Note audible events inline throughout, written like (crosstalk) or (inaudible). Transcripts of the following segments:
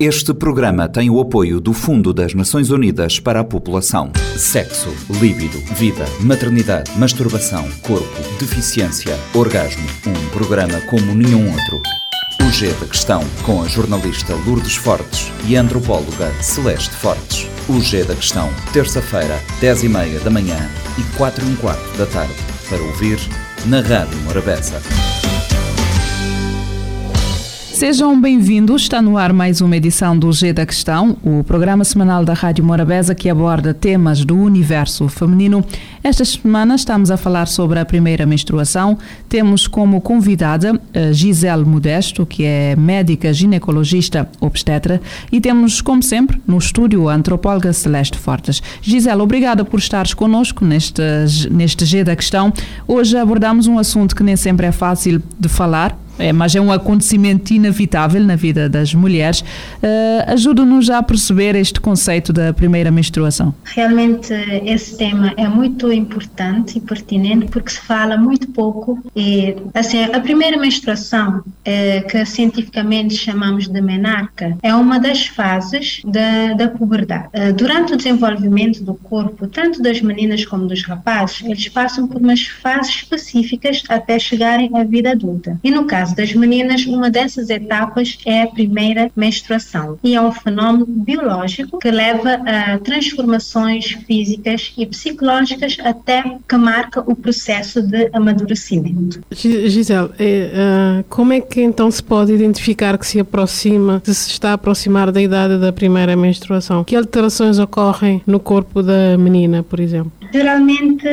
Este programa tem o apoio do Fundo das Nações Unidas para a População. Sexo, líbido, vida, maternidade, masturbação, corpo, deficiência, orgasmo. Um programa como nenhum outro. O G da Questão, com a jornalista Lourdes Fortes e a antropóloga Celeste Fortes. O G da Questão, terça-feira, 10 e meia da manhã e 4 e um quarto da tarde. Para ouvir na Rádio Morabeza. Sejam bem-vindos. Está no ar mais uma edição do G da Questão, o programa semanal da Rádio Morabeza que aborda temas do universo feminino. Esta semana estamos a falar sobre a primeira menstruação. Temos como convidada eh, Gisele Modesto, que é médica ginecologista obstetra, e temos, como sempre, no estúdio a antropóloga Celeste Fortes. Gisele, obrigada por estares connosco neste, neste G da Questão. Hoje abordamos um assunto que nem sempre é fácil de falar, é, mas é um acontecimento inevitável na vida das mulheres. Uh, Ajuda-nos a perceber este conceito da primeira menstruação. Realmente esse tema é muito importante e pertinente porque se fala muito pouco. E, assim, a primeira menstruação, é, que cientificamente chamamos de menarca, é uma das fases da, da puberdade. Uh, durante o desenvolvimento do corpo, tanto das meninas como dos rapazes, eles passam por umas fases específicas até chegarem à vida adulta. E no caso caso das meninas, uma dessas etapas é a primeira menstruação e é um fenómeno biológico que leva a transformações físicas e psicológicas até que marca o processo de amadurecimento. Gisele, é, uh, como é que então se pode identificar que se aproxima, se se está a aproximar da idade da primeira menstruação? Que alterações ocorrem no corpo da menina, por exemplo? Geralmente,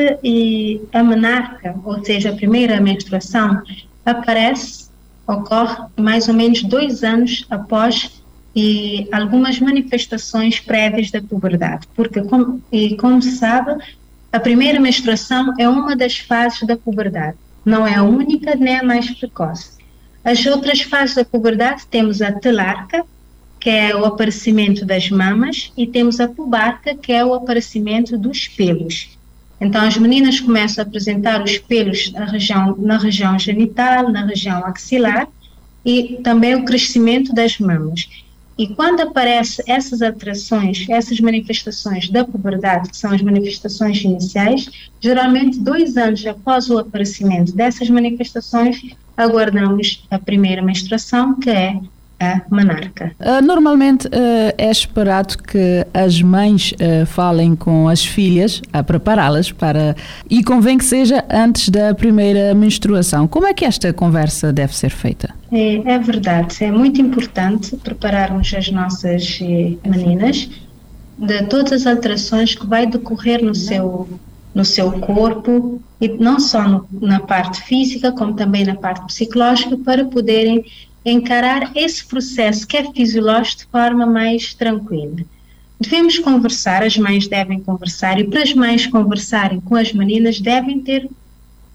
a menarca, ou seja, a primeira menstruação, aparece ocorre mais ou menos dois anos após e algumas manifestações prévias da puberdade, porque como, e como se sabe, a primeira menstruação é uma das fases da puberdade, não é a única nem a mais precoce. As outras fases da puberdade temos a telarca, que é o aparecimento das mamas, e temos a pubarca, que é o aparecimento dos pelos. Então, as meninas começam a apresentar os pelos na região, na região genital, na região axilar e também o crescimento das mamas. E quando aparecem essas alterações, essas manifestações da puberdade, que são as manifestações iniciais, geralmente dois anos após o aparecimento dessas manifestações, aguardamos a primeira menstruação, que é a monarca. Uh, normalmente uh, é esperado que as mães uh, falem com as filhas a prepará-las para e convém que seja antes da primeira menstruação. Como é que esta conversa deve ser feita? É, é verdade, é muito importante prepararmos as nossas eh, meninas de todas as alterações que vai decorrer no seu no seu corpo e não só no, na parte física como também na parte psicológica para poderem encarar esse processo que é fisiológico de forma mais tranquila. Devemos conversar, as mães devem conversar, e para as mães conversarem com as meninas, devem ter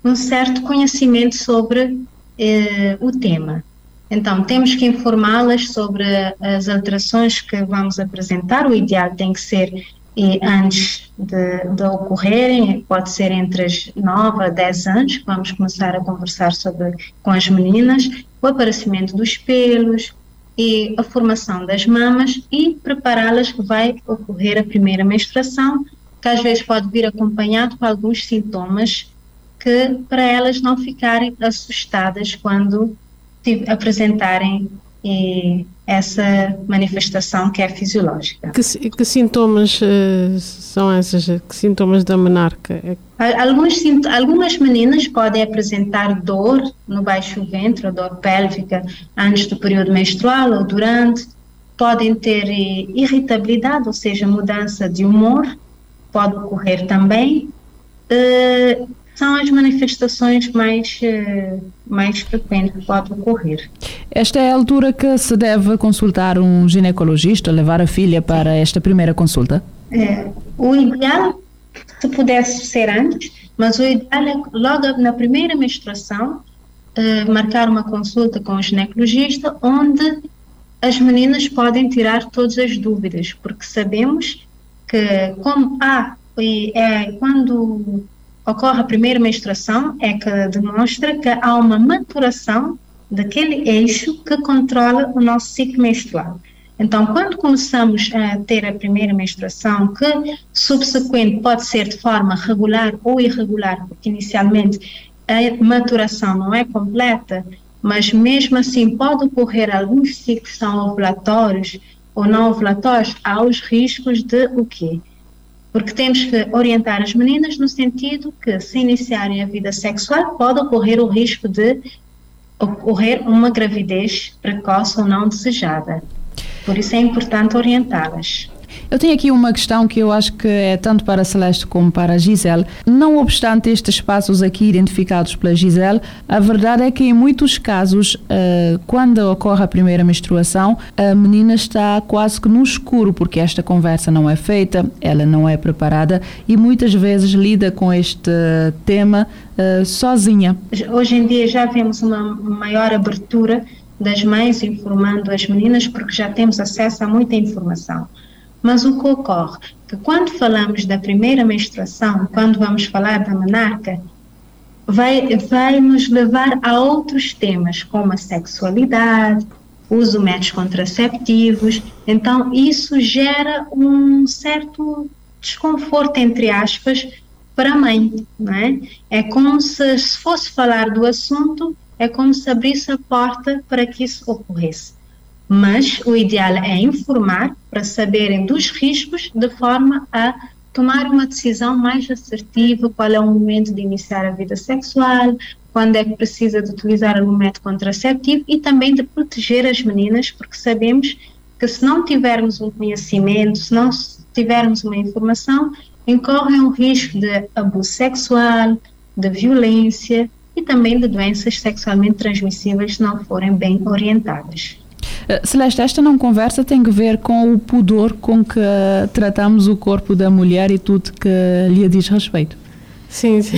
um certo conhecimento sobre eh, o tema. Então, temos que informá-las sobre as alterações que vamos apresentar. O ideal tem que ser e antes de, de, ocorrerem, pode ser entre as 9 a 10 anos, vamos começar a conversar sobre, com as meninas, o aparecimento dos pelos e a formação das mamas e prepará-las que vai ocorrer a primeira menstruação, que às vezes pode vir acompanhado com alguns sintomas que para elas não ficarem assustadas quando apresentarem e essa manifestação que é fisiológica. Que, que sintomas uh, são esses? Que sintomas da menarca? Alguns, algumas meninas podem apresentar dor no baixo ventre, dor pélvica antes do período menstrual ou durante. Podem ter eh, irritabilidade, ou seja, mudança de humor, pode ocorrer também. Uh, são as manifestações mais, eh, mais frequentes que podem ocorrer. Esta é a altura que se deve consultar um ginecologista, levar a filha para esta primeira consulta? É, o ideal, se pudesse ser antes, mas o ideal é logo na primeira menstruação, eh, marcar uma consulta com o ginecologista, onde as meninas podem tirar todas as dúvidas, porque sabemos que como há, é, quando ocorre a primeira menstruação é que demonstra que há uma maturação daquele eixo que controla o nosso ciclo menstrual. Então, quando começamos a ter a primeira menstruação, que subsequente pode ser de forma regular ou irregular, porque inicialmente a maturação não é completa, mas mesmo assim pode ocorrer alguns ciclos são ovulatórios ou não ovulatórios, há os riscos de o quê? Porque temos que orientar as meninas no sentido que, se iniciarem a vida sexual, pode ocorrer o risco de ocorrer uma gravidez precoce ou não desejada. Por isso é importante orientá-las. Eu tenho aqui uma questão que eu acho que é tanto para a Celeste como para a Gisele. Não obstante estes passos aqui identificados pela Gisele, a verdade é que em muitos casos, uh, quando ocorre a primeira menstruação, a menina está quase que no escuro, porque esta conversa não é feita, ela não é preparada e muitas vezes lida com este tema uh, sozinha. Hoje em dia já vemos uma maior abertura das mães informando as meninas, porque já temos acesso a muita informação. Mas o que ocorre? Que quando falamos da primeira menstruação, quando vamos falar da menarca, vai, vai nos levar a outros temas, como a sexualidade, uso de métodos contraceptivos. Então, isso gera um certo desconforto, entre aspas, para a mãe, não é? É como se, se fosse falar do assunto, é como se abrisse a porta para que isso ocorresse mas o ideal é informar para saberem dos riscos de forma a tomar uma decisão mais assertiva, qual é o momento de iniciar a vida sexual, quando é que precisa de utilizar algum método contraceptivo e também de proteger as meninas, porque sabemos que se não tivermos um conhecimento, se não tivermos uma informação, incorrem um risco de abuso sexual, de violência e também de doenças sexualmente transmissíveis se não forem bem orientadas. Eh, Celeste, esta não conversa tem que ver com o pudor com que tratamos o corpo da mulher e tudo que lhe diz respeito. Sim, sim.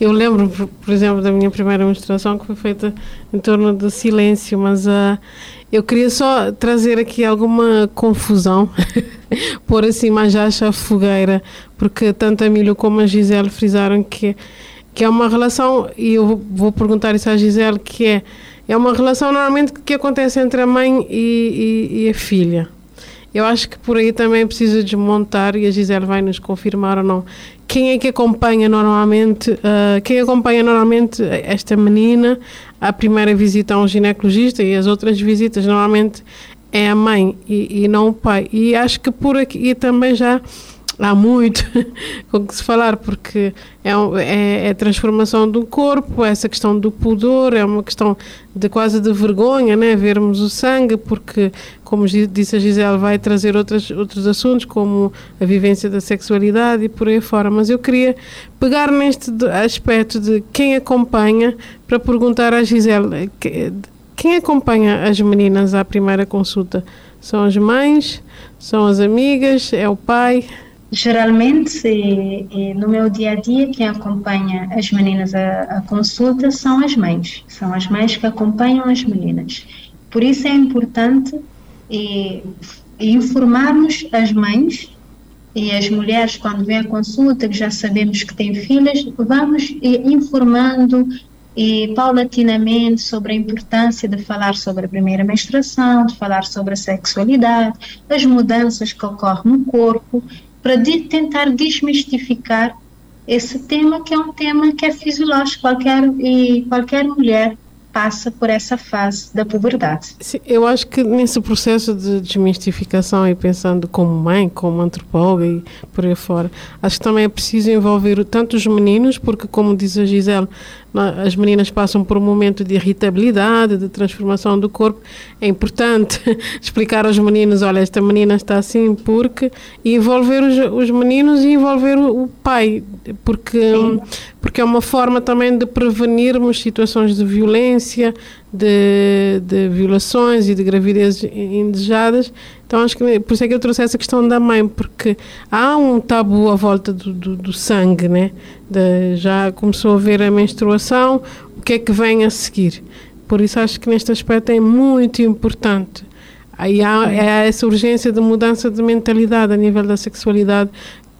Eu lembro, por exemplo, da minha primeira menstruação que foi feita em torno do silêncio, mas uh, eu queria só trazer aqui alguma confusão, (laughs) pôr assim mais acha fogueira, porque tanto a Milho como a Gisele frisaram que, que é uma relação, e eu vou perguntar isso à Gisele, que é é uma relação normalmente que acontece entre a mãe e, e, e a filha. Eu acho que por aí também precisa desmontar, e a Gisele vai nos confirmar ou não, quem é que acompanha normalmente, uh, quem acompanha normalmente esta menina à primeira visita a um ginecologista e as outras visitas normalmente é a mãe e, e não o pai. E acho que por aqui também já há muito (laughs) com que se falar, porque é, é, é, transformação do corpo, essa questão do pudor, é uma questão de quase de vergonha, né? vermos o sangue, porque, como disse a Gisele, vai trazer outros, outros assuntos, como a vivência da sexualidade e por aí fora. Mas eu queria pegar neste aspecto de quem acompanha, para perguntar à Gisele, quem acompanha as meninas à primeira consulta? São as mães? São as amigas? É o pai? Geralmente, no meu dia a dia, quem acompanha as meninas à, à consulta são as mães. São as mães que acompanham as meninas. Por isso é importante e, informarmos as mães e as mulheres, quando vêm à consulta, que já sabemos que têm filhas, vamos informando e paulatinamente sobre a importância de falar sobre a primeira menstruação, de falar sobre a sexualidade, as mudanças que ocorrem no corpo para de tentar desmistificar esse tema que é um tema que é fisiológico qualquer e qualquer mulher passa por essa fase da puberdade. Sim, eu acho que nesse processo de desmistificação e pensando como mãe, como antropóloga e por aí fora, acho que também é preciso envolver tanto os meninos, porque como diz a Gisele, as meninas passam por um momento de irritabilidade, de transformação do corpo. É importante (laughs) explicar aos meninos: olha, esta menina está assim porque. e envolver os, os meninos e envolver o, pai, porque, porque é uma forma também de prevenirmos situações de violência, de, de violações e de gravidezes indesejadas. Então acho que por isso é que eu trouxe essa questão da mãe, porque há um tabu à volta do, do, do sangue, né? De, já começou a ver a menstruação, o que é que vem a seguir? Por isso acho que neste aspecto é muito importante. Aí há, há essa urgência de mudança de mentalidade a nível da sexualidade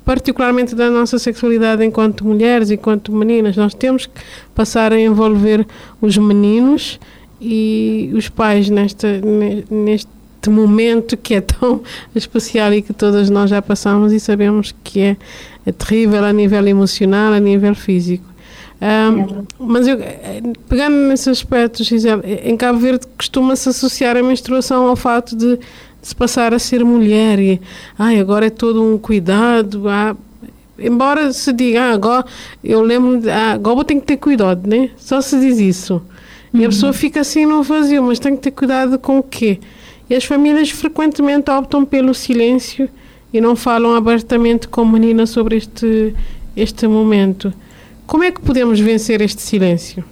particularmente da nossa sexualidade enquanto mulheres, enquanto meninas. Nós temos que passar a envolver os meninos e os pais nesta, neste este momento que é tão (laughs) especial e que todas nós já passamos e sabemos que é, é terrível a nível emocional, a nível físico. Um, mas eu, pegando nesse aspecto, Gisele, em Cabo Verde costuma-se associar a menstruação ao fato de, se passar a ser mulher e ai, agora é todo um cuidado. Ah, embora se diga, ah, agora eu lembro, de, ah, agora tenho que ter cuidado, né? Só se diz isso. E a uhum. pessoa fica assim no vazio, mas tem que ter cuidado com o quê? E as famílias frequentemente optam pelo silêncio e não falam abertamente com a menina sobre este, este momento. Como é que podemos vencer este silêncio?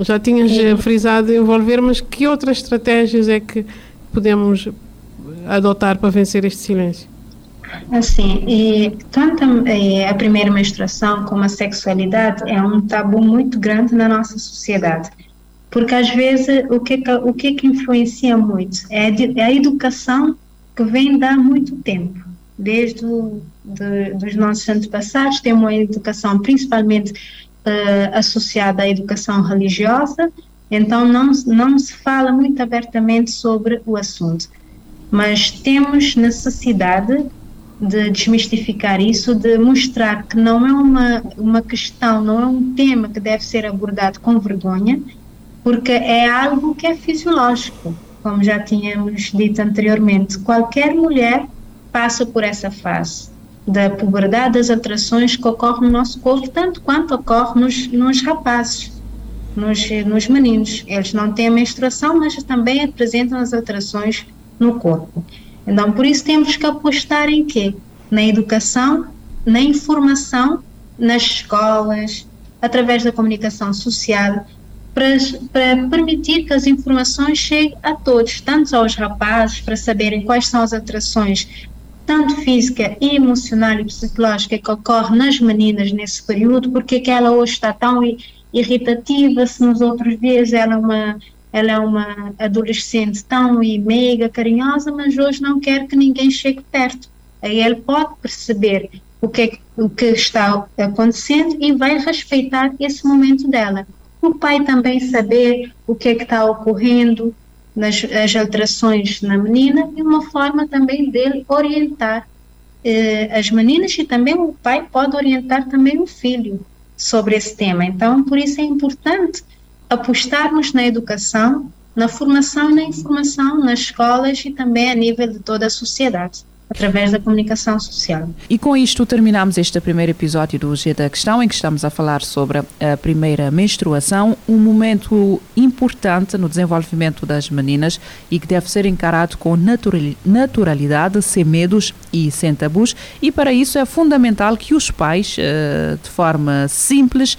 Já tinhas é. frisado envolver, mas que outras estratégias é que podemos adotar para vencer este silêncio? Assim, e tanto a primeira menstruação como a sexualidade é um tabu muito grande na nossa sociedade, porque às vezes o que o que, que influencia muito é, é a educação que vem há muito tempo. Desde o, de, dos nossos antepassados, tem uma educação principalmente uh, associada à educação religiosa, então não, não se fala muito abertamente sobre o assunto. Mas temos necessidade de desmistificar isso, de mostrar que não é uma, uma questão, não é um tema que deve ser abordado com vergonha, porque é algo que é fisiológico, como já tínhamos dito anteriormente. Qualquer mulher passa por essa fase da puberdade, das alterações que ocorrem no nosso corpo, tanto quanto ocorre nos, nos rapazes, nos, nos meninos. Eles não têm a menstruação, mas também apresentam as alterações no corpo. Então, por isso temos que apostar em quê? Na educação, na informação, nas escolas, através da comunicação social, para, para, permitir que as informações cheguem a todos, tanto aos rapazes, para saberem quais são as alterações tanto física e emocional e psicológica que ocorre nas meninas nesse período, porque que ela hoje está tão irritativa, se nos outros dias ela é uma ela é uma adolescente tão e meiga, carinhosa, mas hoje não quer que ninguém chegue perto. Aí ele pode perceber o que, é, o que está acontecendo e vai respeitar esse momento dela. O pai também saber o que é que está ocorrendo, nas as alterações na menina e uma forma também dele orientar eh, as meninas e também o pai pode orientar também o filho sobre esse tema. Então, por isso é importante apostarmos na educação, na formação e na informação nas escolas e também a nível de toda a sociedade através da comunicação social. E com isto terminamos este primeiro episódio do G da Questão, em que estamos a falar sobre a primeira menstruação, um momento importante no desenvolvimento das meninas e que deve ser encarado com naturalidade, sem medos e sem tabus. E para isso é fundamental que os pais, eh, de forma simples,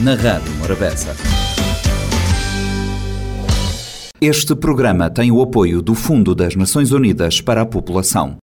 na Rádio Morabeza. Este programa tem o apoio do Fundo das Nações Unidas para a População.